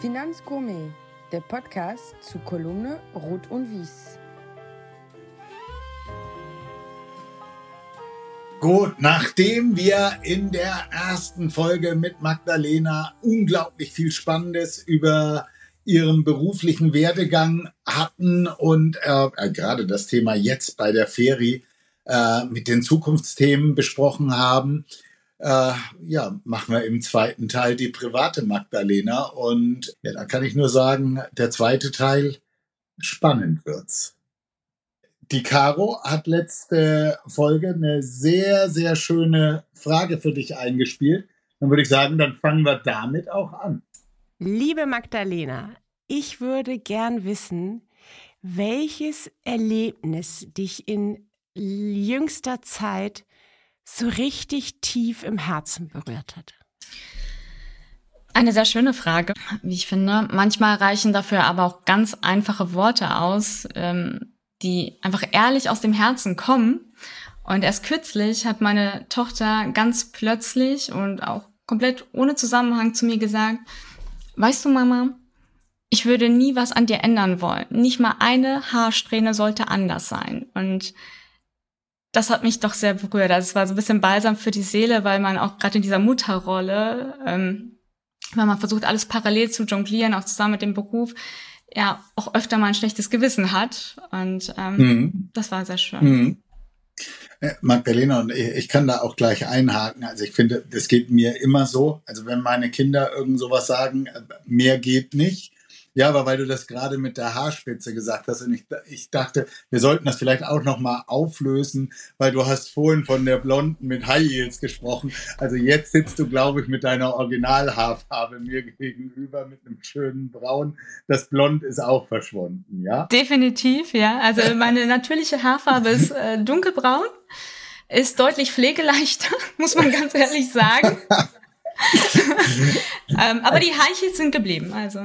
Finanzgourmet, der Podcast zu Kolumne Rot und Wies. Gut, nachdem wir in der ersten Folge mit Magdalena unglaublich viel Spannendes über ihren beruflichen Werdegang hatten und äh, äh, gerade das Thema jetzt bei der Ferie äh, mit den Zukunftsthemen besprochen haben, äh, ja, machen wir im zweiten Teil die private Magdalena. Und ja, da kann ich nur sagen, der zweite Teil spannend wird's. Die Caro hat letzte Folge eine sehr, sehr schöne Frage für dich eingespielt. Dann würde ich sagen, dann fangen wir damit auch an. Liebe Magdalena, ich würde gern wissen, welches Erlebnis dich in jüngster Zeit so richtig tief im Herzen berührt hat? Eine sehr schöne Frage, wie ich finde. Manchmal reichen dafür aber auch ganz einfache Worte aus, ähm, die einfach ehrlich aus dem Herzen kommen. Und erst kürzlich hat meine Tochter ganz plötzlich und auch komplett ohne Zusammenhang zu mir gesagt, weißt du, Mama, ich würde nie was an dir ändern wollen. Nicht mal eine Haarsträhne sollte anders sein. Und das hat mich doch sehr berührt. Also es war so ein bisschen balsam für die Seele, weil man auch gerade in dieser Mutterrolle, ähm, wenn man versucht, alles parallel zu jonglieren, auch zusammen mit dem Beruf, ja, auch öfter mal ein schlechtes Gewissen hat. Und ähm, mhm. das war sehr schön. Mhm. Äh, Magdalena, und ich kann da auch gleich einhaken. Also ich finde, das geht mir immer so. Also wenn meine Kinder irgend sowas sagen, äh, mehr geht nicht, ja, aber weil du das gerade mit der Haarspitze gesagt hast und ich, ich dachte, wir sollten das vielleicht auch nochmal auflösen, weil du hast vorhin von der Blonden mit High Heels gesprochen. Also jetzt sitzt du, glaube ich, mit deiner Originalhaarfarbe mir gegenüber mit einem schönen Braun. Das Blond ist auch verschwunden, ja? Definitiv, ja. Also meine natürliche Haarfarbe ist äh, dunkelbraun ist deutlich pflegeleichter, muss man ganz ehrlich sagen. ähm, aber die Heiche sind geblieben, also.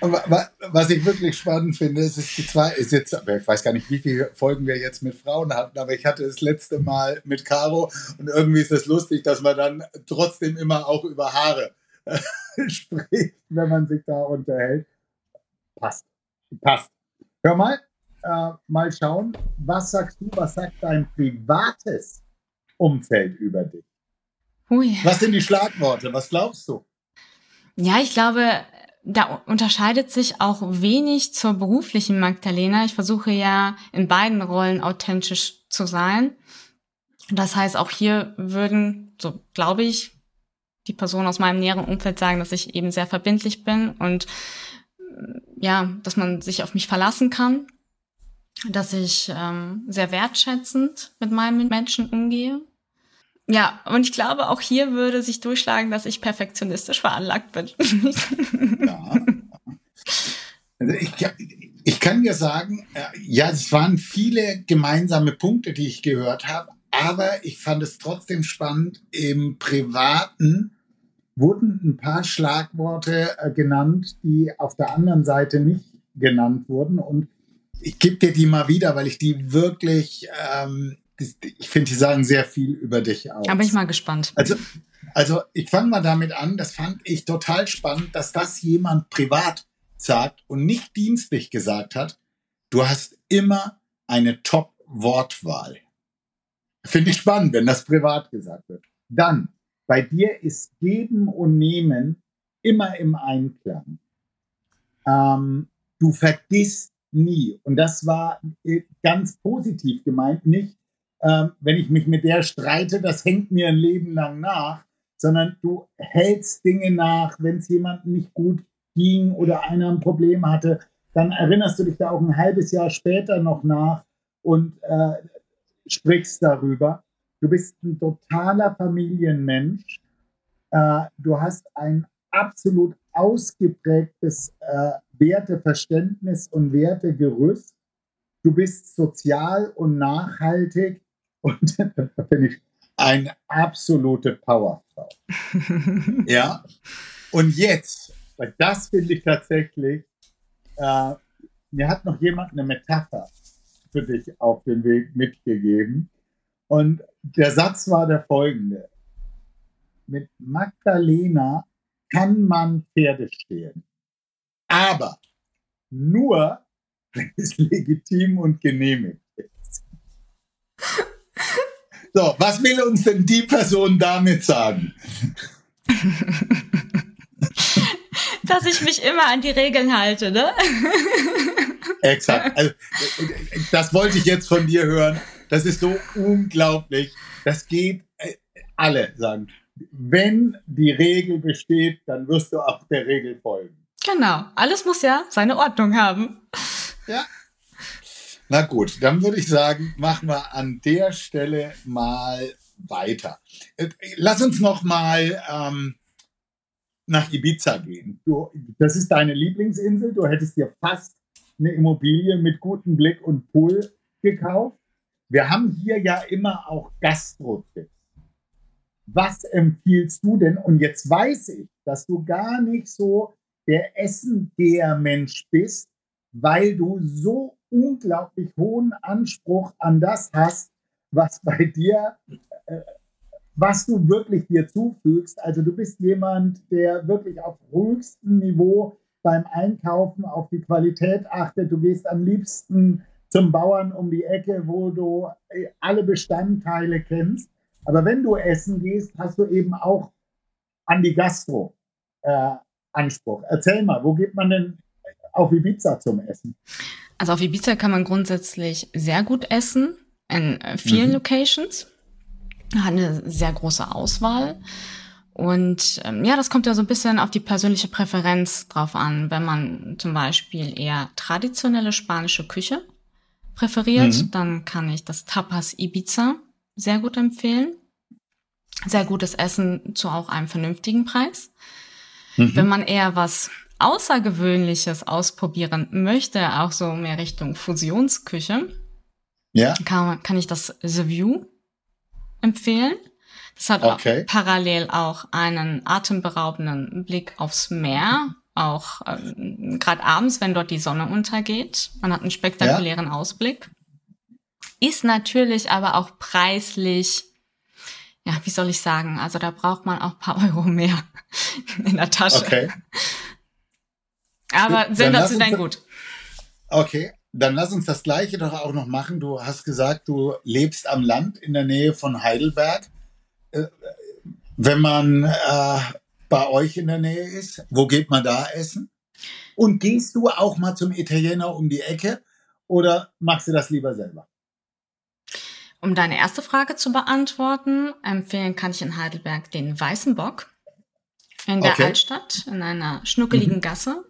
Was ich wirklich spannend finde, ist, ist die zwei, ist jetzt, ich weiß gar nicht, wie viele Folgen wir jetzt mit Frauen hatten, aber ich hatte das letzte Mal mit Caro und irgendwie ist es das lustig, dass man dann trotzdem immer auch über Haare äh, spricht, wenn man sich da unterhält. Passt. Passt. Hör mal, äh, mal schauen, was sagst du, was sagt dein privates Umfeld über dich? Ui. Was sind die Schlagworte? Was glaubst du? Ja, ich glaube, da unterscheidet sich auch wenig zur beruflichen Magdalena. Ich versuche ja in beiden Rollen authentisch zu sein. Das heißt, auch hier würden, so glaube ich, die Personen aus meinem näheren Umfeld sagen, dass ich eben sehr verbindlich bin und ja, dass man sich auf mich verlassen kann, dass ich ähm, sehr wertschätzend mit meinen Menschen umgehe ja, und ich glaube, auch hier würde sich durchschlagen, dass ich perfektionistisch veranlagt bin. ja. Also ich, ich kann dir sagen, äh, ja, es waren viele gemeinsame Punkte, die ich gehört habe, aber ich fand es trotzdem spannend. Im Privaten wurden ein paar Schlagworte äh, genannt, die auf der anderen Seite nicht genannt wurden. Und ich gebe dir die mal wieder, weil ich die wirklich ähm, ich finde, die sagen sehr viel über dich aus. Da bin ich mal gespannt. Also, also ich fange mal damit an, das fand ich total spannend, dass das jemand privat sagt und nicht dienstlich gesagt hat. Du hast immer eine Top-Wortwahl. Finde ich spannend, wenn das privat gesagt wird. Dann, bei dir ist Geben und Nehmen immer im Einklang. Ähm, du vergisst nie. Und das war äh, ganz positiv gemeint, nicht ähm, wenn ich mich mit der streite, das hängt mir ein Leben lang nach, sondern du hältst Dinge nach, wenn es jemandem nicht gut ging oder einer ein Problem hatte, dann erinnerst du dich da auch ein halbes Jahr später noch nach und äh, sprichst darüber. Du bist ein totaler Familienmensch. Äh, du hast ein absolut ausgeprägtes äh, Werteverständnis und Wertegerüst. Du bist sozial und nachhaltig und da bin ich eine absolute Powerfrau. ja. Und jetzt, weil das finde ich tatsächlich, äh, mir hat noch jemand eine Metapher für dich auf den Weg mitgegeben. Und der Satz war der folgende. Mit Magdalena kann man Pferde stehlen. Aber nur, wenn es legitim und genehmigt ist. So, was will uns denn die Person damit sagen? Dass ich mich immer an die Regeln halte, ne? Exakt. Also, das wollte ich jetzt von dir hören. Das ist so unglaublich. Das geht äh, alle sagen. Wenn die Regel besteht, dann wirst du auch der Regel folgen. Genau. Alles muss ja seine Ordnung haben. Ja. Na gut, dann würde ich sagen, machen wir an der Stelle mal weiter. Äh, lass uns noch mal ähm, nach Ibiza gehen. Du, das ist deine Lieblingsinsel. Du hättest dir fast eine Immobilie mit gutem Blick und Pool gekauft. Wir haben hier ja immer auch Gastro-Tipps. Was empfiehlst du denn? Und jetzt weiß ich, dass du gar nicht so der Essengeher-Mensch bist, weil du so unglaublich hohen Anspruch an das hast, was bei dir, äh, was du wirklich dir zufügst. Also du bist jemand, der wirklich auf höchstem Niveau beim Einkaufen auf die Qualität achtet. Du gehst am liebsten zum Bauern um die Ecke, wo du äh, alle Bestandteile kennst. Aber wenn du essen gehst, hast du eben auch an die Gastro äh, Anspruch. Erzähl mal, wo geht man denn auf Ibiza zum Essen? Also auf Ibiza kann man grundsätzlich sehr gut essen in äh, vielen mhm. Locations. Hat eine sehr große Auswahl. Und ähm, ja, das kommt ja so ein bisschen auf die persönliche Präferenz drauf an. Wenn man zum Beispiel eher traditionelle spanische Küche präferiert, mhm. dann kann ich das Tapas Ibiza sehr gut empfehlen. Sehr gutes Essen zu auch einem vernünftigen Preis. Mhm. Wenn man eher was Außergewöhnliches ausprobieren möchte, auch so mehr Richtung Fusionsküche, ja. kann, kann ich das The View empfehlen. Das hat okay. auch parallel auch einen atemberaubenden Blick aufs Meer, auch ähm, gerade abends, wenn dort die Sonne untergeht. Man hat einen spektakulären ja. Ausblick. Ist natürlich aber auch preislich, ja, wie soll ich sagen, also da braucht man auch paar Euro mehr in der Tasche. Okay. Aber sensationell gut. Okay, dann lass uns das Gleiche doch auch noch machen. Du hast gesagt, du lebst am Land in der Nähe von Heidelberg. Äh, wenn man äh, bei euch in der Nähe ist, wo geht man da essen? Und gehst du auch mal zum Italiener um die Ecke oder machst du das lieber selber? Um deine erste Frage zu beantworten, empfehlen kann ich in Heidelberg den Weißen Bock in der okay. Altstadt, in einer schnuckeligen mhm. Gasse.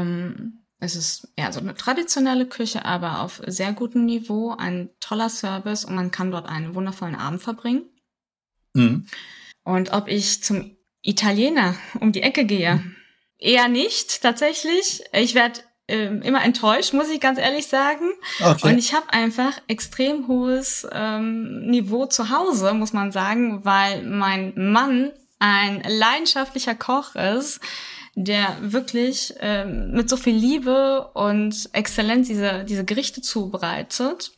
Ähm, es ist ja so eine traditionelle Küche, aber auf sehr gutem Niveau, ein toller Service und man kann dort einen wundervollen Abend verbringen. Mhm. Und ob ich zum Italiener um die Ecke gehe, mhm. eher nicht tatsächlich. Ich werde ähm, immer enttäuscht, muss ich ganz ehrlich sagen. Okay. Und ich habe einfach extrem hohes ähm, Niveau zu Hause, muss man sagen, weil mein Mann ein leidenschaftlicher Koch ist, der wirklich ähm, mit so viel Liebe und Exzellenz diese, diese Gerichte zubereitet.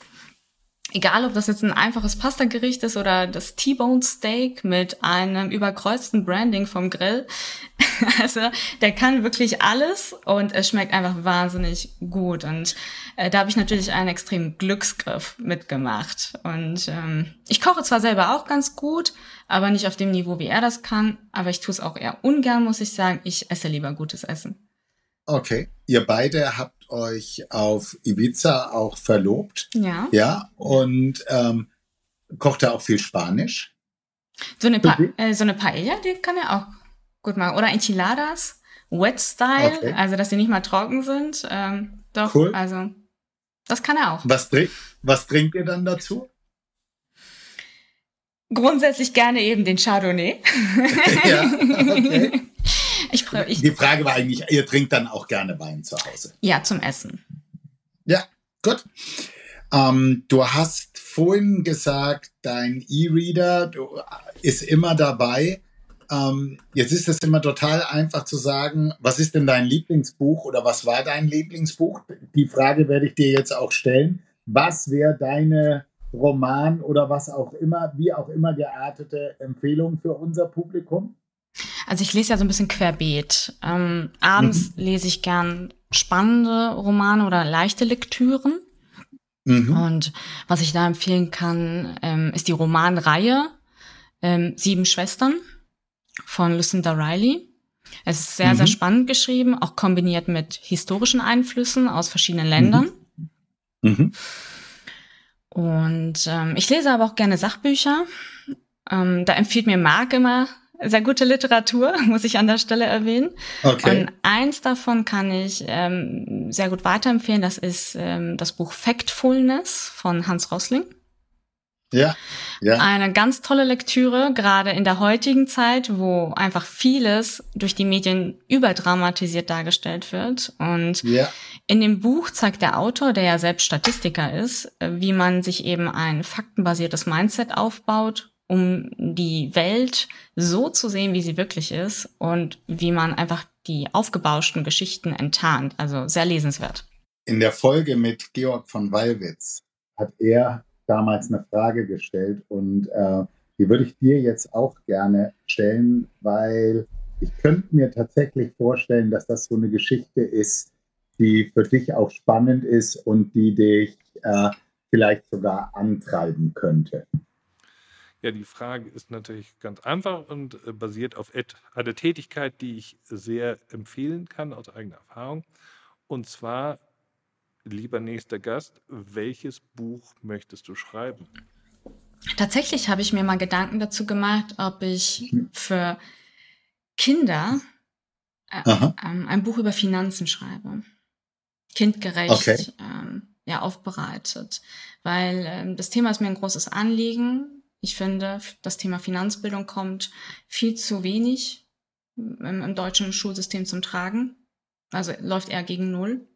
Egal, ob das jetzt ein einfaches Pastagericht ist oder das T-Bone Steak mit einem überkreuzten Branding vom Grill. Also, der kann wirklich alles und es schmeckt einfach wahnsinnig gut. Und äh, da habe ich natürlich einen extremen Glücksgriff mitgemacht. Und ähm, ich koche zwar selber auch ganz gut, aber nicht auf dem Niveau, wie er das kann. Aber ich tue es auch eher ungern, muss ich sagen. Ich esse lieber gutes Essen. Okay. Ihr beide habt euch auf Ibiza auch verlobt. Ja. Ja. Und ähm, kocht er auch viel Spanisch? So eine, pa äh, so eine Paella, die kann er auch gut machen. Oder Enchiladas, Wet Style, okay. also dass sie nicht mal trocken sind. Ähm, doch, cool. also das kann er auch. Was, trink was trinkt ihr dann dazu? Grundsätzlich gerne eben den Chardonnay. ja, okay. Ich, ich, Die Frage war eigentlich, ihr trinkt dann auch gerne Wein zu Hause? Ja, zum Essen. Ja, gut. Ähm, du hast vorhin gesagt, dein E-Reader ist immer dabei. Ähm, jetzt ist es immer total einfach zu sagen, was ist denn dein Lieblingsbuch oder was war dein Lieblingsbuch? Die Frage werde ich dir jetzt auch stellen. Was wäre deine Roman oder was auch immer, wie auch immer geartete Empfehlung für unser Publikum? Also ich lese ja so ein bisschen querbeet. Ähm, abends mhm. lese ich gern spannende Romane oder leichte Lektüren. Mhm. Und was ich da empfehlen kann, ähm, ist die Romanreihe ähm, Sieben Schwestern von Lucinda Riley. Es ist sehr, mhm. sehr spannend geschrieben, auch kombiniert mit historischen Einflüssen aus verschiedenen Ländern. Mhm. mhm. Und ähm, ich lese aber auch gerne Sachbücher. Ähm, da empfiehlt mir Marc immer sehr gute Literatur, muss ich an der Stelle erwähnen. Okay. Und eins davon kann ich ähm, sehr gut weiterempfehlen. Das ist ähm, das Buch Factfulness von Hans Rosling. Ja, ja. Eine ganz tolle Lektüre, gerade in der heutigen Zeit, wo einfach vieles durch die Medien überdramatisiert dargestellt wird. Und ja. in dem Buch zeigt der Autor, der ja selbst Statistiker ist, wie man sich eben ein faktenbasiertes Mindset aufbaut, um die Welt so zu sehen, wie sie wirklich ist und wie man einfach die aufgebauschten Geschichten enttarnt. Also sehr lesenswert. In der Folge mit Georg von Wallwitz hat er damals eine Frage gestellt und äh, die würde ich dir jetzt auch gerne stellen, weil ich könnte mir tatsächlich vorstellen, dass das so eine Geschichte ist, die für dich auch spannend ist und die dich äh, vielleicht sogar antreiben könnte. Ja, die Frage ist natürlich ganz einfach und äh, basiert auf einer Tätigkeit, die ich sehr empfehlen kann aus eigener Erfahrung. Und zwar Lieber nächster Gast, welches Buch möchtest du schreiben? Tatsächlich habe ich mir mal Gedanken dazu gemacht, ob ich für Kinder äh, ähm, ein Buch über Finanzen schreibe. Kindgerecht, okay. ähm, ja, aufbereitet. Weil ähm, das Thema ist mir ein großes Anliegen. Ich finde, das Thema Finanzbildung kommt viel zu wenig im, im deutschen Schulsystem zum Tragen. Also läuft eher gegen Null.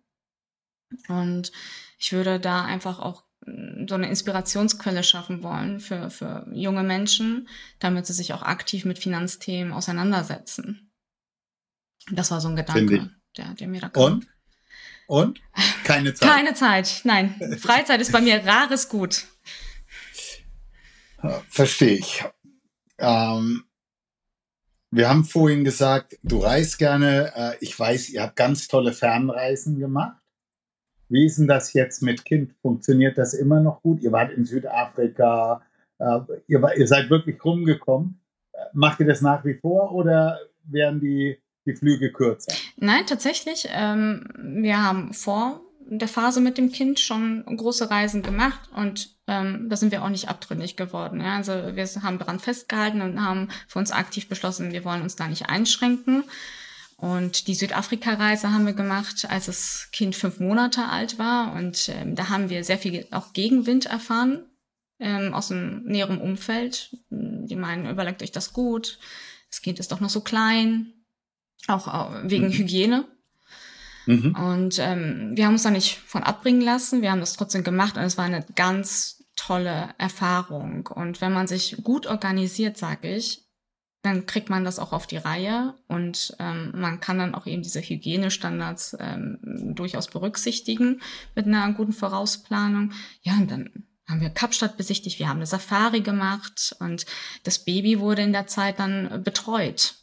Und ich würde da einfach auch mm, so eine Inspirationsquelle schaffen wollen für, für junge Menschen, damit sie sich auch aktiv mit Finanzthemen auseinandersetzen. Das war so ein Gedanke, der, der mir da kam. Und? Und? Keine Zeit. Keine Zeit, nein. Freizeit ist bei mir rares Gut. Verstehe ich. Ähm, wir haben vorhin gesagt, du reist gerne. Äh, ich weiß, ihr habt ganz tolle Fernreisen gemacht. Wie ist denn das jetzt mit Kind? Funktioniert das immer noch gut? Ihr wart in Südafrika, äh, ihr, war, ihr, seid wirklich rumgekommen. Äh, macht ihr das nach wie vor oder werden die, die Flüge kürzer? Nein, tatsächlich. Ähm, wir haben vor der Phase mit dem Kind schon große Reisen gemacht und ähm, da sind wir auch nicht abtrünnig geworden. Ja? Also wir haben daran festgehalten und haben für uns aktiv beschlossen, wir wollen uns da nicht einschränken. Und die Südafrika-Reise haben wir gemacht, als das Kind fünf Monate alt war. Und ähm, da haben wir sehr viel auch Gegenwind erfahren ähm, aus dem näheren Umfeld. Die meinen, überlegt euch das gut. Das Kind ist doch noch so klein. Auch, auch wegen mhm. Hygiene. Mhm. Und ähm, wir haben uns da nicht von abbringen lassen. Wir haben das trotzdem gemacht und es war eine ganz tolle Erfahrung. Und wenn man sich gut organisiert, sage ich, dann kriegt man das auch auf die Reihe und ähm, man kann dann auch eben diese Hygienestandards ähm, durchaus berücksichtigen mit einer guten Vorausplanung. Ja, und dann haben wir Kapstadt besichtigt, wir haben eine Safari gemacht und das Baby wurde in der Zeit dann betreut.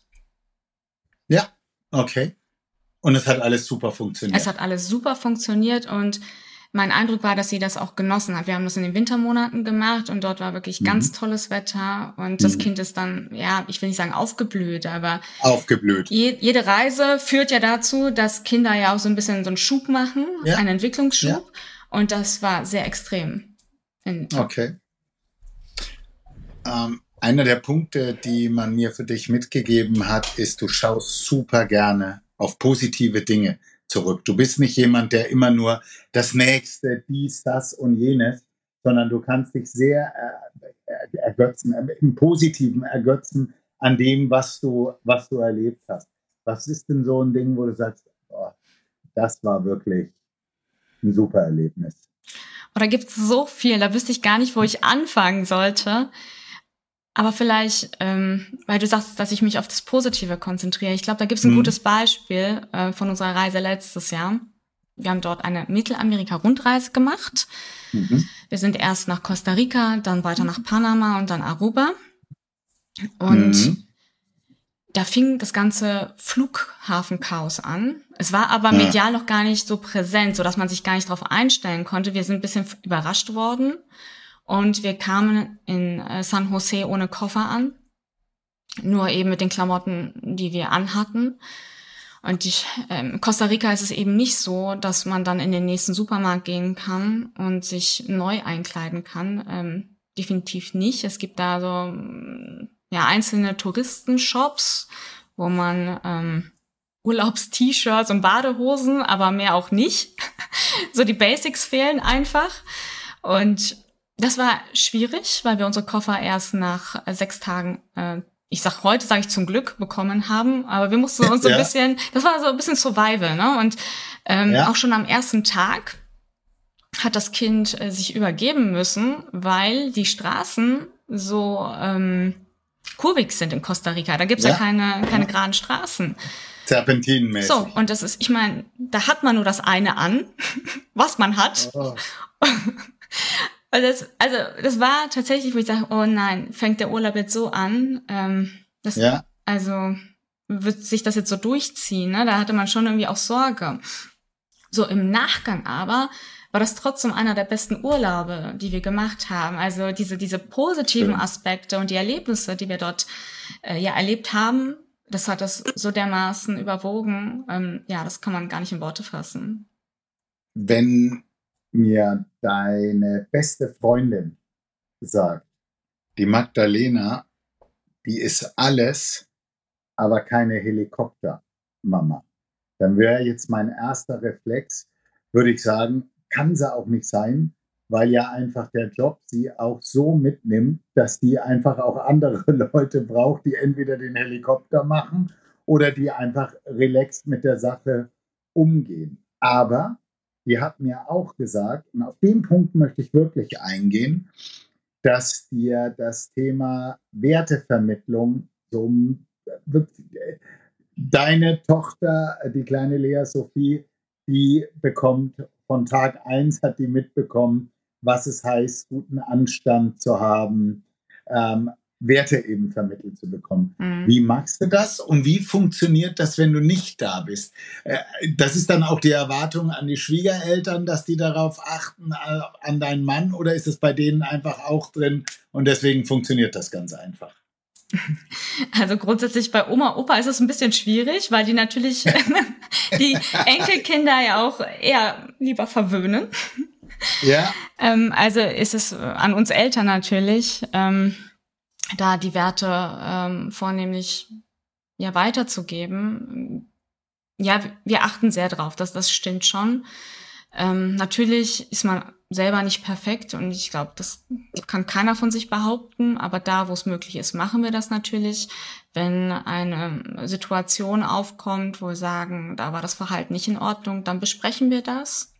Ja, okay. Und es hat alles super funktioniert. Es hat alles super funktioniert und mein Eindruck war, dass sie das auch genossen hat. Wir haben das in den Wintermonaten gemacht und dort war wirklich mhm. ganz tolles Wetter und das mhm. Kind ist dann, ja, ich will nicht sagen aufgeblüht, aber aufgeblüht. Je, jede Reise führt ja dazu, dass Kinder ja auch so ein bisschen so einen Schub machen, ja. einen Entwicklungsschub ja. und das war sehr extrem. okay. Ähm, einer der Punkte, die man mir für dich mitgegeben hat, ist, du schaust super gerne auf positive Dinge zurück. Du bist nicht jemand, der immer nur das Nächste, dies, das und jenes, sondern du kannst dich sehr äh, ergötzen, im Positiven ergötzen an dem, was du, was du erlebt hast. Was ist denn so ein Ding, wo du sagst, oh, das war wirklich ein super Erlebnis? Oder gibt es so viel, da wüsste ich gar nicht, wo ich anfangen sollte. Aber vielleicht, ähm, weil du sagst, dass ich mich auf das Positive konzentriere. Ich glaube, da gibt es ein mhm. gutes Beispiel äh, von unserer Reise letztes Jahr. Wir haben dort eine Mittelamerika-Rundreise gemacht. Mhm. Wir sind erst nach Costa Rica, dann weiter nach Panama und dann Aruba. Und mhm. da fing das ganze Flughafenchaos an. Es war aber ja. medial noch gar nicht so präsent, so dass man sich gar nicht darauf einstellen konnte. Wir sind ein bisschen überrascht worden und wir kamen in äh, San Jose ohne Koffer an, nur eben mit den Klamotten, die wir anhatten. Und ich, ähm, Costa Rica ist es eben nicht so, dass man dann in den nächsten Supermarkt gehen kann und sich neu einkleiden kann. Ähm, definitiv nicht. Es gibt da so ja einzelne Touristenshops, wo man ähm, Urlaubs-T-Shirts und Badehosen, aber mehr auch nicht. so die Basics fehlen einfach. Und das war schwierig, weil wir unsere Koffer erst nach äh, sechs Tagen, äh, ich sag heute, sage ich zum Glück, bekommen haben. Aber wir mussten uns so ein bisschen, das war so ein bisschen Survival, ne? Und ähm, ja. auch schon am ersten Tag hat das Kind äh, sich übergeben müssen, weil die Straßen so ähm, kurvig sind in Costa Rica. Da gibt's ja, ja keine, keine geraden Straßen. Serpentinenmäßig. So, und das ist, ich meine, da hat man nur das eine an, was man hat. Oh. also, das, also das war tatsächlich, wo ich sage, oh nein, fängt der Urlaub jetzt so an. Ähm, das, ja. Also wird sich das jetzt so durchziehen, ne? Da hatte man schon irgendwie auch Sorge. So im Nachgang aber war das trotzdem einer der besten Urlaube, die wir gemacht haben. Also diese, diese positiven Aspekte und die Erlebnisse, die wir dort äh, ja erlebt haben, das hat das so dermaßen überwogen. Ähm, ja, das kann man gar nicht in Worte fassen. Wenn mir deine beste Freundin sagt, die Magdalena, die ist alles, aber keine Helikoptermama, dann wäre jetzt mein erster Reflex, würde ich sagen, kann sie auch nicht sein, weil ja einfach der Job sie auch so mitnimmt, dass die einfach auch andere Leute braucht, die entweder den Helikopter machen oder die einfach relaxed mit der Sache umgehen. Aber die hat mir auch gesagt, und auf den Punkt möchte ich wirklich eingehen, dass dir das Thema Wertevermittlung so deine Tochter, die kleine Lea Sophie, die bekommt von Tag 1 hat die mitbekommen, was es heißt, guten Anstand zu haben, ähm, Werte eben vermittelt zu bekommen. Mhm. Wie machst du das und wie funktioniert das, wenn du nicht da bist? Äh, das ist dann auch die Erwartung an die Schwiegereltern, dass die darauf achten, äh, an deinen Mann, oder ist es bei denen einfach auch drin und deswegen funktioniert das ganz einfach? Also grundsätzlich bei Oma, Opa ist es ein bisschen schwierig, weil die natürlich die Enkelkinder ja auch eher lieber verwöhnen. Ja. Ähm, also ist es an uns Eltern natürlich, ähm, da die Werte ähm, vornehmlich ja weiterzugeben. Ja, wir achten sehr drauf, das, das stimmt schon. Ähm, natürlich ist man selber nicht perfekt und ich glaube, das kann keiner von sich behaupten, aber da, wo es möglich ist, machen wir das natürlich. Wenn eine Situation aufkommt, wo wir sagen, da war das Verhalten nicht in Ordnung, dann besprechen wir das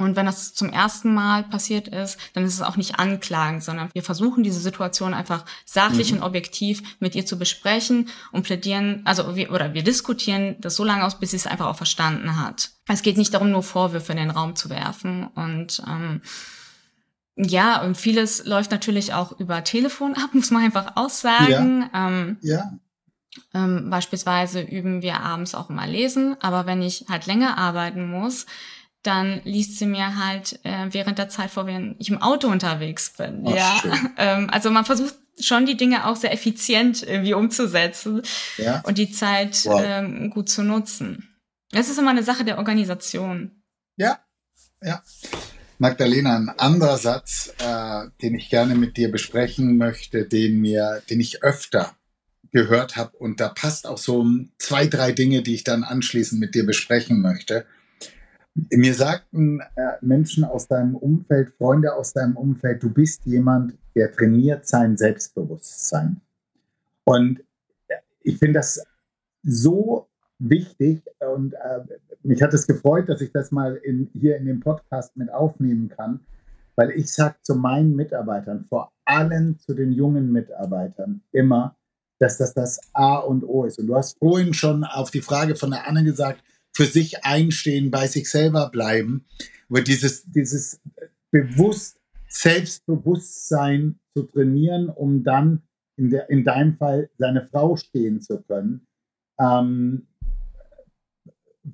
und wenn das zum ersten Mal passiert ist, dann ist es auch nicht anklagen, sondern wir versuchen diese Situation einfach sachlich mhm. und objektiv mit ihr zu besprechen und plädieren, also wir, oder wir diskutieren das so lange aus, bis sie es einfach auch verstanden hat. Es geht nicht darum, nur Vorwürfe in den Raum zu werfen und ähm, ja, und vieles läuft natürlich auch über Telefon ab, muss man einfach aussagen. Ja. Ähm, ja. Ähm, beispielsweise üben wir abends auch immer lesen, aber wenn ich halt länger arbeiten muss, dann liest sie mir halt äh, während der Zeit vor, wenn ich im Auto unterwegs bin. Ach, ja, ähm, also man versucht schon die Dinge auch sehr effizient irgendwie umzusetzen ja. und die Zeit wow. ähm, gut zu nutzen. Das ist immer eine Sache der Organisation. Ja, ja. Magdalena, ein anderer Satz, äh, den ich gerne mit dir besprechen möchte, den mir, den ich öfter gehört habe und da passt auch so zwei, drei Dinge, die ich dann anschließend mit dir besprechen möchte. Mir sagten äh, Menschen aus deinem Umfeld, Freunde aus deinem Umfeld, du bist jemand, der trainiert sein Selbstbewusstsein. Und äh, ich finde das so wichtig und äh, mich hat es gefreut, dass ich das mal in, hier in dem Podcast mit aufnehmen kann, weil ich sage zu meinen Mitarbeitern, vor allem zu den jungen Mitarbeitern, immer, dass das das A und O ist. Und du hast vorhin schon auf die Frage von der Anne gesagt, für sich einstehen, bei sich selber bleiben. Aber dieses, dieses bewusst, Selbstbewusstsein zu trainieren, um dann in, der, in deinem Fall seine Frau stehen zu können, ähm,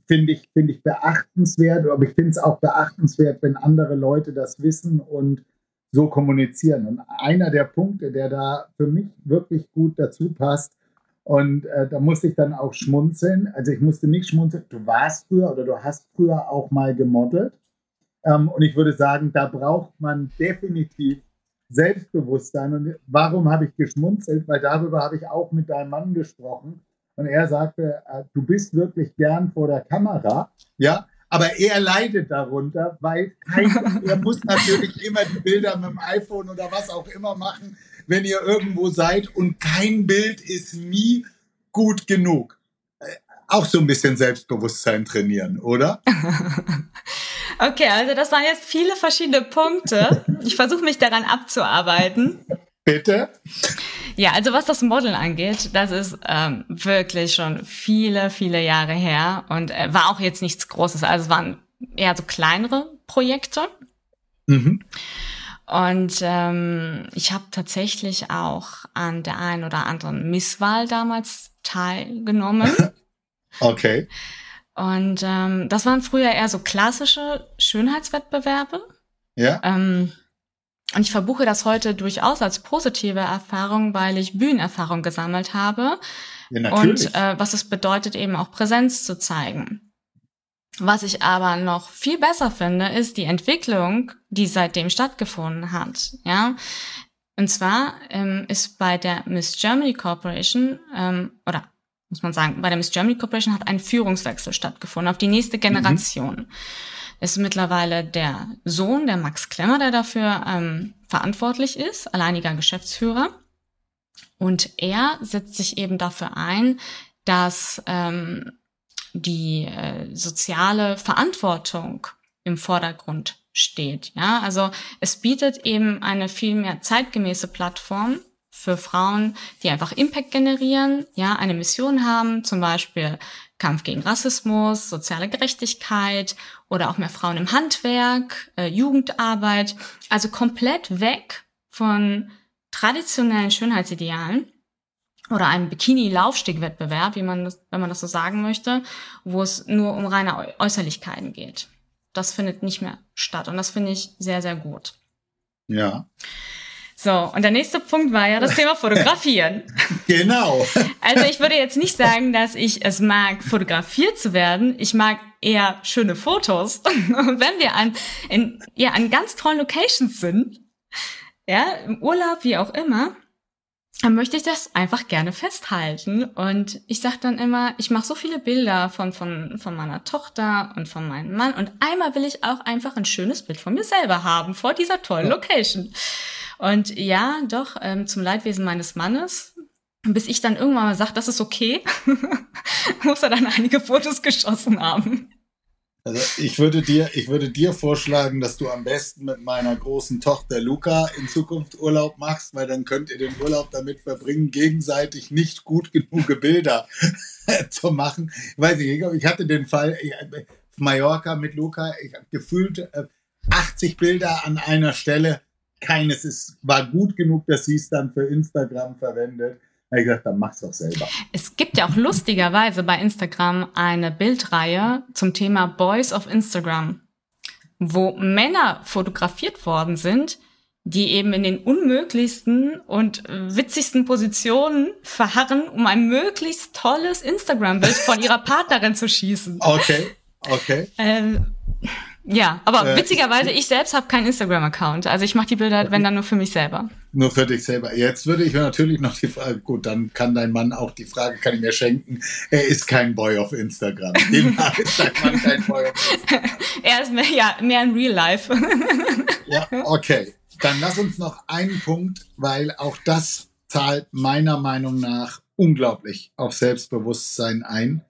finde ich, finde ich beachtenswert, aber ich finde es auch beachtenswert, wenn andere Leute das wissen und so kommunizieren. Und einer der Punkte, der da für mich wirklich gut dazu passt, und äh, da musste ich dann auch schmunzeln. Also ich musste nicht schmunzeln, du warst früher oder du hast früher auch mal gemodelt. Ähm, und ich würde sagen, da braucht man definitiv Selbstbewusstsein. Und warum habe ich geschmunzelt? Weil darüber habe ich auch mit deinem Mann gesprochen. Und er sagte, äh, du bist wirklich gern vor der Kamera. Ja, aber er leidet darunter, weil kein, er muss natürlich immer die Bilder mit dem iPhone oder was auch immer machen, wenn ihr irgendwo seid und kein Bild ist nie gut genug. Äh, auch so ein bisschen Selbstbewusstsein trainieren, oder? okay, also das waren jetzt viele verschiedene Punkte. Ich versuche mich daran abzuarbeiten. Bitte? Ja, also was das Modeln angeht, das ist ähm, wirklich schon viele, viele Jahre her und äh, war auch jetzt nichts Großes. Also es waren eher so kleinere Projekte. Mhm. Und ähm, ich habe tatsächlich auch an der einen oder anderen Misswahl damals teilgenommen. okay. Und ähm, das waren früher eher so klassische Schönheitswettbewerbe. Ja. Ähm, und ich verbuche das heute durchaus als positive Erfahrung, weil ich Bühnenerfahrung gesammelt habe. Ja, natürlich. und äh, was es bedeutet, eben auch Präsenz zu zeigen. Was ich aber noch viel besser finde, ist die Entwicklung, die seitdem stattgefunden hat. Ja, und zwar ähm, ist bei der Miss Germany Corporation ähm, oder muss man sagen, bei der Miss Germany Corporation hat ein Führungswechsel stattgefunden auf die nächste Generation. Mhm ist mittlerweile der Sohn, der Max Klemmer, der dafür ähm, verantwortlich ist, alleiniger Geschäftsführer. Und er setzt sich eben dafür ein, dass ähm, die äh, soziale Verantwortung im Vordergrund steht. Ja, also es bietet eben eine viel mehr zeitgemäße Plattform für Frauen, die einfach Impact generieren, ja, eine Mission haben, zum Beispiel Kampf gegen Rassismus, soziale Gerechtigkeit oder auch mehr Frauen im Handwerk, äh, Jugendarbeit. Also komplett weg von traditionellen Schönheitsidealen oder einem Bikini-Laufstegwettbewerb, wie man das, wenn man das so sagen möchte, wo es nur um reine Äußerlichkeiten geht. Das findet nicht mehr statt und das finde ich sehr, sehr gut. Ja. So, und der nächste Punkt war ja das Thema Fotografieren. genau. Also ich würde jetzt nicht sagen, dass ich es mag, fotografiert zu werden. Ich mag eher schöne Fotos. Und wenn wir an, in, ja, an ganz tollen Locations sind, ja, im Urlaub, wie auch immer, dann möchte ich das einfach gerne festhalten. Und ich sage dann immer, ich mache so viele Bilder von, von, von meiner Tochter und von meinem Mann. Und einmal will ich auch einfach ein schönes Bild von mir selber haben vor dieser tollen Location. Und ja, doch, ähm, zum Leidwesen meines Mannes, bis ich dann irgendwann mal sage, das ist okay, muss er dann einige Fotos geschossen haben. Also ich würde dir, ich würde dir vorschlagen, dass du am besten mit meiner großen Tochter Luca in Zukunft Urlaub machst, weil dann könnt ihr den Urlaub damit verbringen, gegenseitig nicht gut genug Bilder zu machen. Ich weiß nicht, ich hatte den Fall ich, Mallorca mit Luca, ich habe gefühlt 80 äh, Bilder an einer Stelle keines ist, war gut genug, dass sie es dann für Instagram verwendet. Habe ich gesagt, dann mach's doch selber. Es gibt ja auch lustigerweise bei Instagram eine Bildreihe zum Thema Boys of Instagram, wo Männer fotografiert worden sind, die eben in den unmöglichsten und witzigsten Positionen verharren, um ein möglichst tolles Instagram-Bild von ihrer Partnerin zu schießen. Okay, okay. Ähm, ja, aber äh, witzigerweise, ich selbst habe keinen Instagram-Account. Also ich mache die Bilder, wenn dann nur für mich selber. Nur für dich selber. Jetzt würde ich natürlich noch die Frage, gut, dann kann dein Mann auch die Frage, kann ich mir schenken, er ist kein Boy auf Instagram. Demnach ist dein Mann kein Boy auf Instagram. er ist mehr, ja, mehr in Real Life. ja, okay. Dann lass uns noch einen Punkt, weil auch das zahlt meiner Meinung nach unglaublich auf Selbstbewusstsein ein.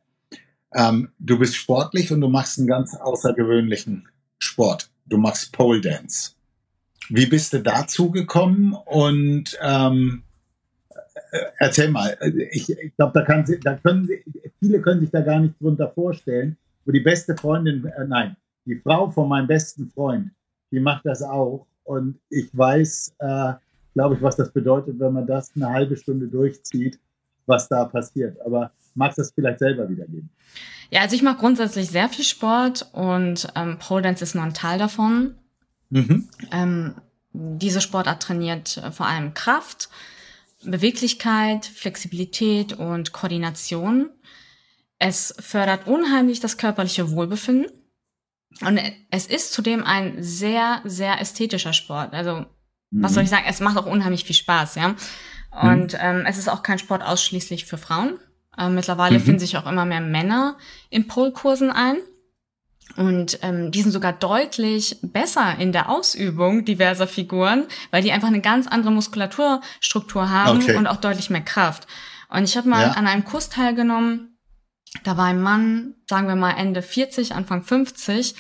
Ähm, du bist sportlich und du machst einen ganz außergewöhnlichen Sport. Du machst Pole Dance. Wie bist du dazu gekommen? Und ähm, äh, erzähl mal. Ich, ich glaube, da, da können sie, viele können sich da gar nichts drunter vorstellen. Wo die beste Freundin, äh, nein, die Frau von meinem besten Freund, die macht das auch. Und ich weiß, äh, glaube ich, was das bedeutet, wenn man das eine halbe Stunde durchzieht. Was da passiert. Aber magst du das vielleicht selber wiedergeben? Ja, also ich mache grundsätzlich sehr viel Sport und ähm, Pole Dance ist nur ein Teil davon. Mhm. Ähm, diese Sportart trainiert äh, vor allem Kraft, Beweglichkeit, Flexibilität und Koordination. Es fördert unheimlich das körperliche Wohlbefinden. Und es ist zudem ein sehr, sehr ästhetischer Sport. Also, mhm. was soll ich sagen? Es macht auch unheimlich viel Spaß, ja. Und mhm. ähm, es ist auch kein Sport ausschließlich für Frauen. Ähm, mittlerweile mhm. finden sich auch immer mehr Männer in Polkursen ein. Und ähm, die sind sogar deutlich besser in der Ausübung diverser Figuren, weil die einfach eine ganz andere Muskulaturstruktur haben okay. und auch deutlich mehr Kraft. Und ich habe mal ja. an einem Kurs teilgenommen, da war ein Mann, sagen wir mal Ende 40, Anfang 50,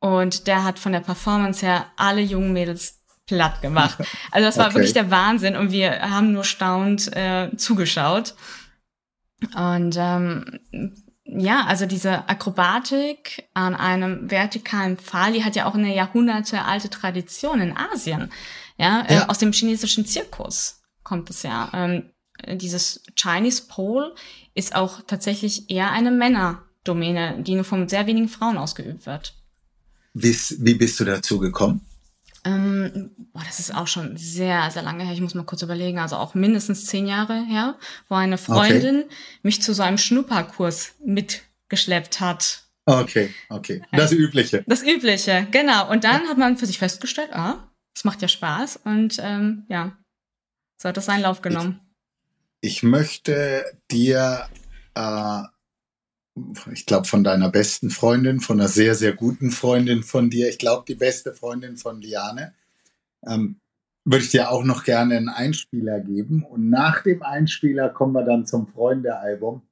und der hat von der Performance her alle jungen Mädels platt gemacht. Also das war okay. wirklich der Wahnsinn und wir haben nur staunend äh, zugeschaut. Und ähm, ja, also diese Akrobatik an einem vertikalen Pfahl, die hat ja auch eine jahrhundertealte Tradition in Asien. Ja, äh, ja. Äh, aus dem chinesischen Zirkus kommt es ja. Ähm, dieses Chinese Pole ist auch tatsächlich eher eine Männerdomäne, die nur von sehr wenigen Frauen ausgeübt wird. Wie, wie bist du dazu gekommen? Ähm, boah, das ist auch schon sehr, sehr lange her. Ich muss mal kurz überlegen. Also auch mindestens zehn Jahre her, wo eine Freundin okay. mich zu so einem Schnupperkurs mitgeschleppt hat. Okay, okay. Das Übliche. Das Übliche, genau. Und dann hat man für sich festgestellt, ah, es macht ja Spaß und ähm, ja, so hat das seinen Lauf genommen. Ich, ich möchte dir äh, ich glaube, von deiner besten Freundin, von einer sehr, sehr guten Freundin von dir, ich glaube, die beste Freundin von Liane, ähm, würde ich dir auch noch gerne einen Einspieler geben. Und nach dem Einspieler kommen wir dann zum Freunde-Album.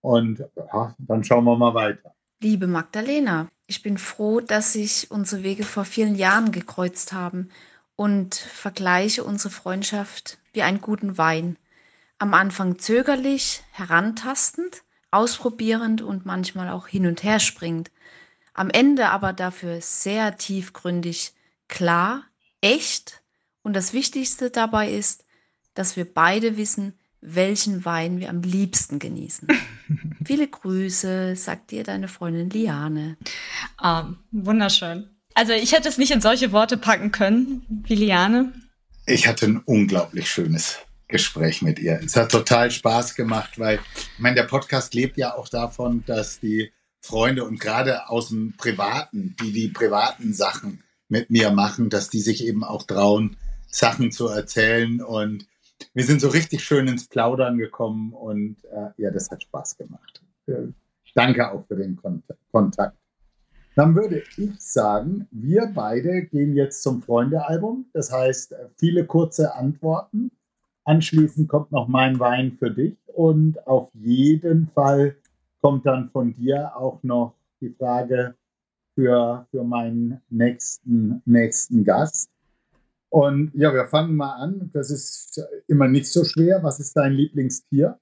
Und ja, dann schauen wir mal weiter. Liebe Magdalena, ich bin froh, dass sich unsere Wege vor vielen Jahren gekreuzt haben und vergleiche unsere Freundschaft wie einen guten Wein. Am Anfang zögerlich, herantastend, ausprobierend und manchmal auch hin und her springend. Am Ende aber dafür sehr tiefgründig, klar, echt und das Wichtigste dabei ist, dass wir beide wissen, welchen Wein wir am liebsten genießen. Viele Grüße, sagt dir deine Freundin Liane. Ah, wunderschön. Also ich hätte es nicht in solche Worte packen können wie Liane. Ich hatte ein unglaublich schönes Gespräch mit ihr. Es hat total Spaß gemacht, weil ich meine, der Podcast lebt ja auch davon, dass die Freunde und gerade aus dem Privaten, die die privaten Sachen mit mir machen, dass die sich eben auch trauen, Sachen zu erzählen. Und wir sind so richtig schön ins Plaudern gekommen und äh, ja, das hat Spaß gemacht. Äh, danke auch für den Kontakt. Dann würde ich sagen, wir beide gehen jetzt zum Freunde-Album. Das heißt, viele kurze Antworten. Anschließend kommt noch mein Wein für dich und auf jeden Fall kommt dann von dir auch noch die Frage für, für meinen nächsten, nächsten Gast. Und ja, wir fangen mal an. Das ist immer nicht so schwer. Was ist dein Lieblingstier?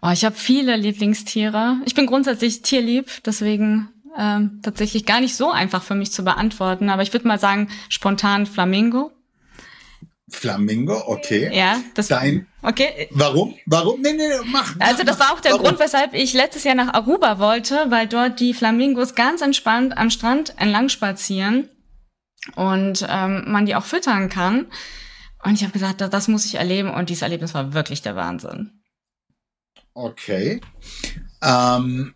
Oh, ich habe viele Lieblingstiere. Ich bin grundsätzlich tierlieb, deswegen ähm, tatsächlich gar nicht so einfach für mich zu beantworten. Aber ich würde mal sagen, spontan Flamingo. Flamingo, okay. Ja, das Dein, okay. Warum? Warum? Nee, nee, mach. mach also das war auch der warum? Grund, weshalb ich letztes Jahr nach Aruba wollte, weil dort die Flamingos ganz entspannt am Strand entlang spazieren und ähm, man die auch füttern kann. Und ich habe gesagt, das, das muss ich erleben und dieses Erlebnis war wirklich der Wahnsinn. Okay. Ähm,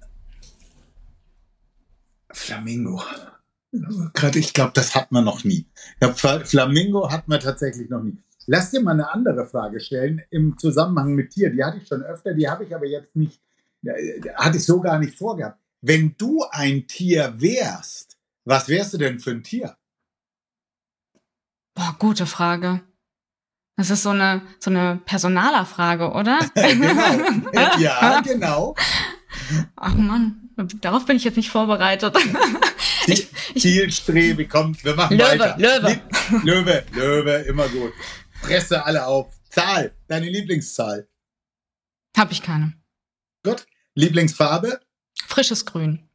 Flamingo. Gerade, ich glaube, das hat man noch nie. Ja, Flamingo hat man tatsächlich noch nie. Lass dir mal eine andere Frage stellen im Zusammenhang mit Tier. Die hatte ich schon öfter, die habe ich aber jetzt nicht, äh, hatte ich so gar nicht vorgehabt. Wenn du ein Tier wärst, was wärst du denn für ein Tier? Boah, gute Frage. Das ist so eine, so eine Personalerfrage, oder? genau. Ja, genau. Ach Mann, darauf bin ich jetzt nicht vorbereitet. ich, Zielstrebe, kommt, wir machen Löwe, weiter. Löwe. Löwe, Löwe, immer gut. Presse alle auf. Zahl, deine Lieblingszahl. Hab ich keine. Gut. Lieblingsfarbe? Frisches Grün.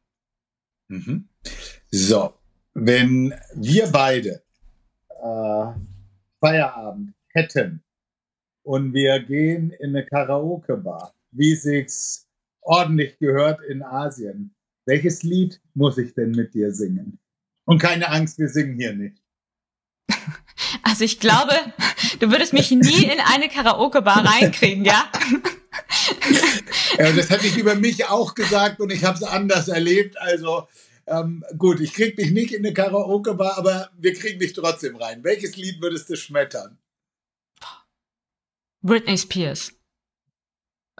Mhm. So, wenn wir beide äh, Feierabend hätten und wir gehen in eine Karaoke-Bar, wie sich's ordentlich gehört in Asien. Welches Lied muss ich denn mit dir singen? Und keine Angst, wir singen hier nicht. Also ich glaube, du würdest mich nie in eine Karaoke-Bar reinkriegen, ja? ja? Das hätte ich über mich auch gesagt und ich habe es anders erlebt. Also ähm, gut, ich krieg dich nicht in eine Karaoke-Bar, aber wir kriegen dich trotzdem rein. Welches Lied würdest du schmettern? Britney Spears.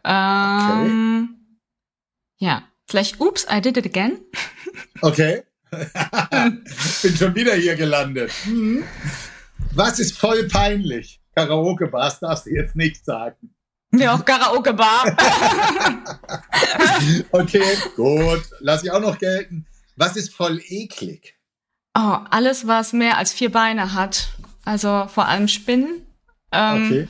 Ähm, okay. Ja, vielleicht Oops, I did it again. Okay. Bin schon wieder hier gelandet. Mhm. Was ist voll peinlich? Karaoke-Bars darfst du jetzt nicht sagen. Ja, auch Karaoke-Bar. okay, gut. Lass ich auch noch gelten. Was ist voll eklig? Oh, alles, was mehr als vier Beine hat. Also vor allem Spinnen. Ähm, okay.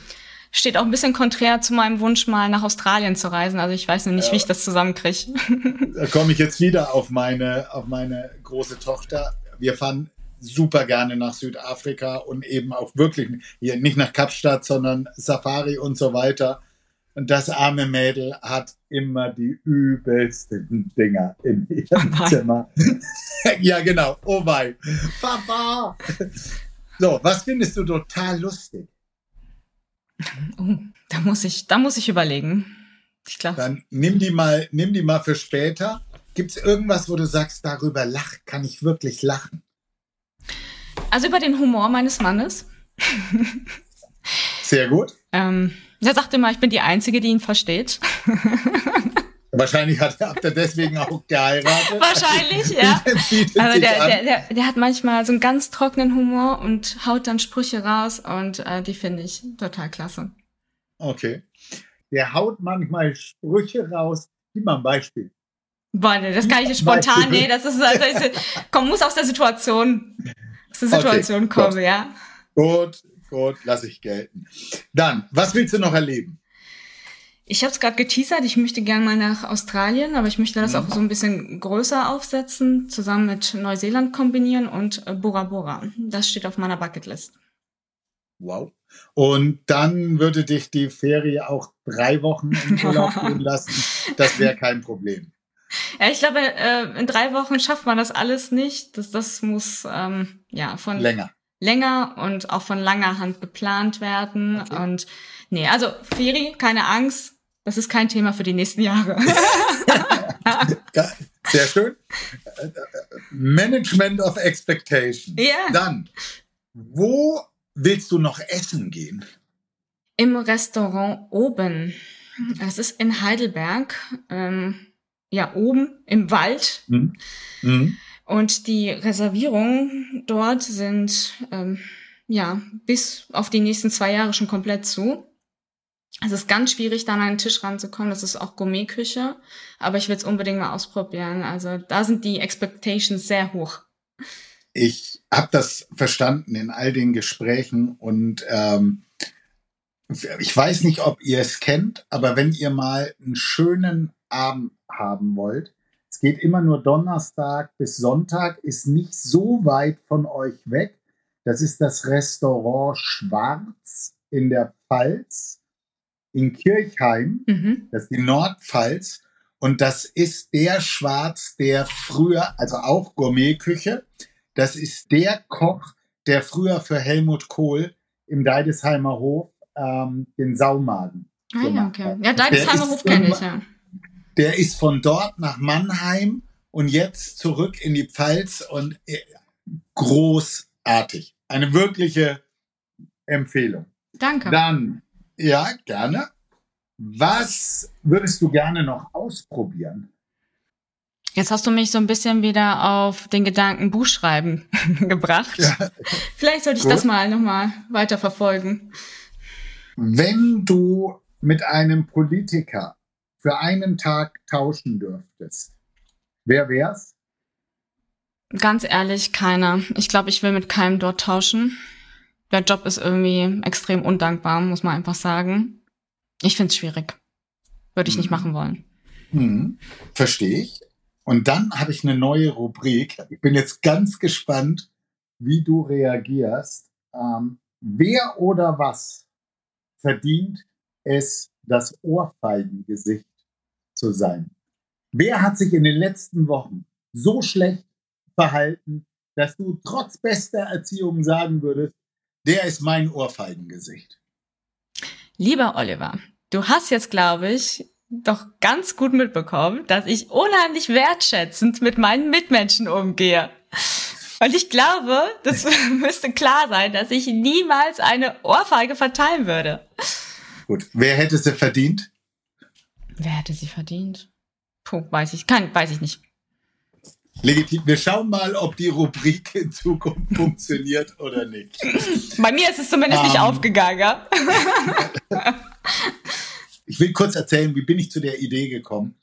Steht auch ein bisschen konträr zu meinem Wunsch, mal nach Australien zu reisen. Also ich weiß noch nicht, ja. wie ich das zusammenkriege. Da komme ich jetzt wieder auf meine, auf meine große Tochter. Wir fahren super gerne nach Südafrika und eben auch wirklich hier nicht nach Kapstadt, sondern Safari und so weiter. Und das arme Mädel hat immer die übelsten Dinger in ihrem oh Zimmer. ja, genau. Oh wei. Papa. So, was findest du total lustig? Oh, da muss ich, da muss ich überlegen. Ich glaube. Dann nimm die mal, nimm die mal für später. Gibt es irgendwas, wo du sagst, darüber lach, kann ich wirklich lachen? Also über den Humor meines Mannes. Sehr gut. Ähm, er sagt immer, ich bin die Einzige, die ihn versteht. Wahrscheinlich hat, ihr deswegen auch geheiratet. Wahrscheinlich, ja. Also der, der, der, der, hat manchmal so einen ganz trockenen Humor und haut dann Sprüche raus und äh, die finde ich total klasse. Okay. Der haut manchmal Sprüche raus. Gib mal ein Beispiel. Boah, das kann ich nicht spontan, nee, das ist, also ist, komm, muss aus der Situation, aus der Situation okay, kommen, gut. ja. Gut, gut, lass ich gelten. Dann, was willst du noch erleben? Ich habe es gerade geteasert, ich möchte gerne mal nach Australien, aber ich möchte das auch so ein bisschen größer aufsetzen, zusammen mit Neuseeland kombinieren und äh, Bora Bora. Das steht auf meiner Bucketlist. Wow. Und dann würde dich die Ferie auch drei Wochen im Urlaub gehen lassen. Das wäre kein Problem. Ja, ich glaube, äh, in drei Wochen schafft man das alles nicht. Das, das muss ähm, ja von länger. länger und auch von langer Hand geplant werden. Okay. Und nee, also Ferie, keine Angst, das ist kein Thema für die nächsten Jahre. Sehr schön. Management of Expectation. Ja. Dann, wo willst du noch essen gehen? Im Restaurant oben. Es ist in Heidelberg. Ähm, ja, oben im Wald. Mhm. Mhm. Und die Reservierungen dort sind ähm, ja bis auf die nächsten zwei Jahre schon komplett zu. Es ist ganz schwierig, da an einen Tisch ranzukommen. Das ist auch Gourmetküche. Aber ich will es unbedingt mal ausprobieren. Also da sind die Expectations sehr hoch. Ich habe das verstanden in all den Gesprächen und ähm, ich weiß nicht, ob ihr es kennt, aber wenn ihr mal einen schönen Abend haben wollt, es geht immer nur Donnerstag bis Sonntag, ist nicht so weit von euch weg. Das ist das Restaurant Schwarz in der Pfalz in Kirchheim, mhm. das ist die Nordpfalz. Und das ist der Schwarz, der früher, also auch Gourmetküche, das ist der Koch, der früher für Helmut Kohl im Deidesheimer Hof ähm, den Saumagen ah, ja, okay. Ja, Deidesheimer Hof kenne ich, ja. Der ist von dort nach Mannheim und jetzt zurück in die Pfalz und äh, großartig. Eine wirkliche Empfehlung. Danke. Dann ja, gerne. Was würdest du gerne noch ausprobieren? Jetzt hast du mich so ein bisschen wieder auf den Gedanken Buchschreiben gebracht. Ja. Vielleicht sollte ich Gut. das mal nochmal weiter verfolgen. Wenn du mit einem Politiker für einen Tag tauschen dürftest, wer wär's? Ganz ehrlich, keiner. Ich glaube, ich will mit keinem dort tauschen der Job ist irgendwie extrem undankbar, muss man einfach sagen. Ich finde es schwierig. Würde ich nicht mhm. machen wollen. Hm, Verstehe ich. Und dann habe ich eine neue Rubrik. Ich bin jetzt ganz gespannt, wie du reagierst. Ähm, wer oder was verdient es das Ohrfeigengesicht zu sein. Wer hat sich in den letzten Wochen so schlecht verhalten, dass du trotz bester Erziehung sagen würdest, der ist mein Ohrfeigengesicht? Lieber Oliver, du hast jetzt, glaube ich, doch ganz gut mitbekommen, dass ich unheimlich wertschätzend mit meinen Mitmenschen umgehe. Und ich glaube, das müsste klar sein, dass ich niemals eine Ohrfeige verteilen würde. Gut, wer hätte sie verdient? Wer hätte sie verdient? Puh, weiß ich, kann, weiß ich nicht. Legitim. Wir schauen mal, ob die Rubrik in Zukunft funktioniert oder nicht. Bei mir ist es zumindest um, nicht ähm. aufgegangen. ich will kurz erzählen, wie bin ich zu der Idee gekommen.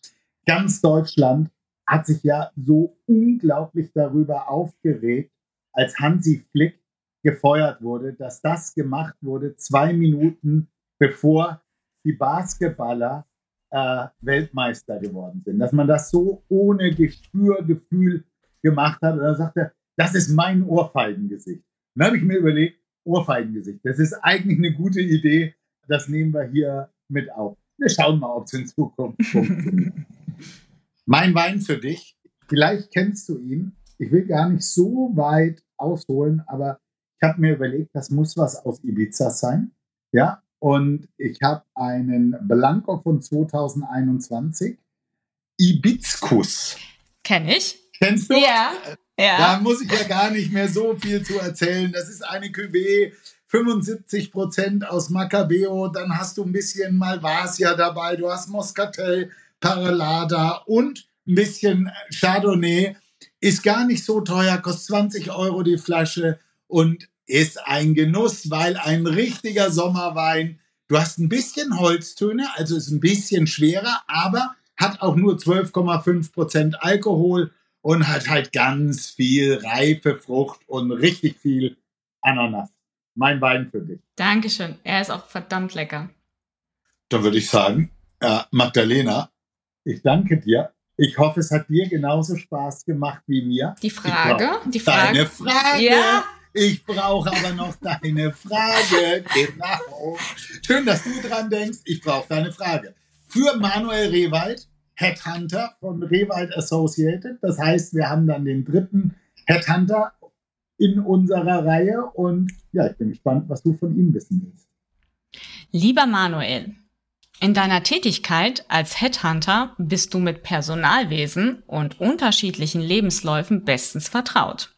Ganz Deutschland hat sich ja so unglaublich darüber aufgeregt, als Hansi Flick gefeuert wurde, dass das gemacht wurde zwei Minuten bevor die Basketballer äh, Weltmeister geworden sind. Dass man das so ohne Gespür, Gefühl gemacht hat. Und da sagt er, das ist mein Ohrfeigengesicht. Dann habe ich mir überlegt, Ohrfeigengesicht, das ist eigentlich eine gute Idee. Das nehmen wir hier mit auf. Wir schauen mal, ob es in Zukunft funktioniert. mein Wein für dich. Vielleicht kennst du ihn. Ich will gar nicht so weit ausholen, aber ich habe mir überlegt, das muss was aus Ibiza sein. Ja, und ich habe einen Blanco von 2021. Ibizkus. Kenn ich. Kennst du? Ja. ja. Da muss ich ja gar nicht mehr so viel zu erzählen. Das ist eine Cuvée, 75 Prozent aus Macabeo. Dann hast du ein bisschen Malvasia dabei. Du hast Moscatel, Paralada und ein bisschen Chardonnay. Ist gar nicht so teuer, kostet 20 Euro die Flasche. Und ist ein Genuss, weil ein richtiger Sommerwein, du hast ein bisschen Holztöne, also ist ein bisschen schwerer, aber hat auch nur 12,5 Prozent Alkohol und hat halt ganz viel reife Frucht und richtig viel Ananas. Mein Wein für dich. Dankeschön. Er ist auch verdammt lecker. Dann würde ich sagen, äh, Magdalena, ich danke dir. Ich hoffe, es hat dir genauso Spaß gemacht wie mir. Die Frage, die Frage. Deine Frage. Ja. Ich brauche aber noch deine Frage. Genau. Schön, dass du dran denkst. Ich brauche deine Frage. Für Manuel Rewald, Headhunter von Rewald Associated. Das heißt, wir haben dann den dritten Headhunter in unserer Reihe. Und ja, ich bin gespannt, was du von ihm wissen willst. Lieber Manuel, in deiner Tätigkeit als Headhunter bist du mit Personalwesen und unterschiedlichen Lebensläufen bestens vertraut.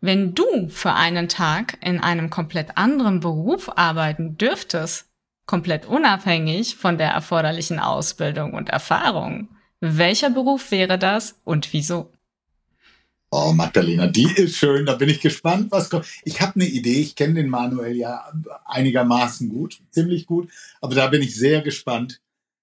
Wenn du für einen Tag in einem komplett anderen Beruf arbeiten dürftest, komplett unabhängig von der erforderlichen Ausbildung und Erfahrung, welcher Beruf wäre das und wieso? Oh, Magdalena, die ist schön. Da bin ich gespannt, was kommt. Ich habe eine Idee. Ich kenne den Manuel ja einigermaßen gut, ziemlich gut. Aber da bin ich sehr gespannt,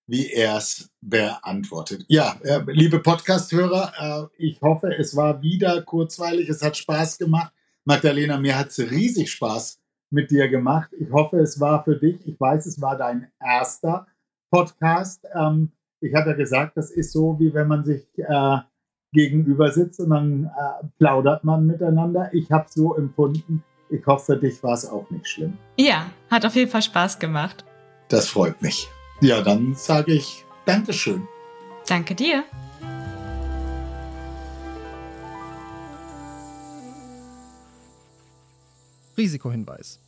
wie er es beantwortet. Ja, äh, liebe Podcast-Hörer, äh, ich hoffe, es war wieder kurzweilig. Es hat Spaß gemacht. Magdalena, mir hat es riesig Spaß mit dir gemacht. Ich hoffe, es war für dich. Ich weiß, es war dein erster Podcast. Ähm, ich hatte gesagt, das ist so, wie wenn man sich äh, gegenüber sitzt und dann äh, plaudert man miteinander. Ich habe so empfunden. Ich hoffe, für dich war es auch nicht schlimm. Ja, hat auf jeden Fall Spaß gemacht. Das freut mich. Ja, dann sage ich Dankeschön. Danke dir. Risikohinweis.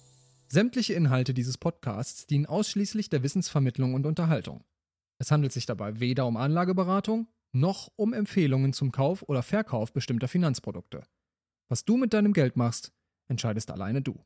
Sämtliche Inhalte dieses Podcasts dienen ausschließlich der Wissensvermittlung und Unterhaltung. Es handelt sich dabei weder um Anlageberatung noch um Empfehlungen zum Kauf oder Verkauf bestimmter Finanzprodukte. Was du mit deinem Geld machst, entscheidest alleine du.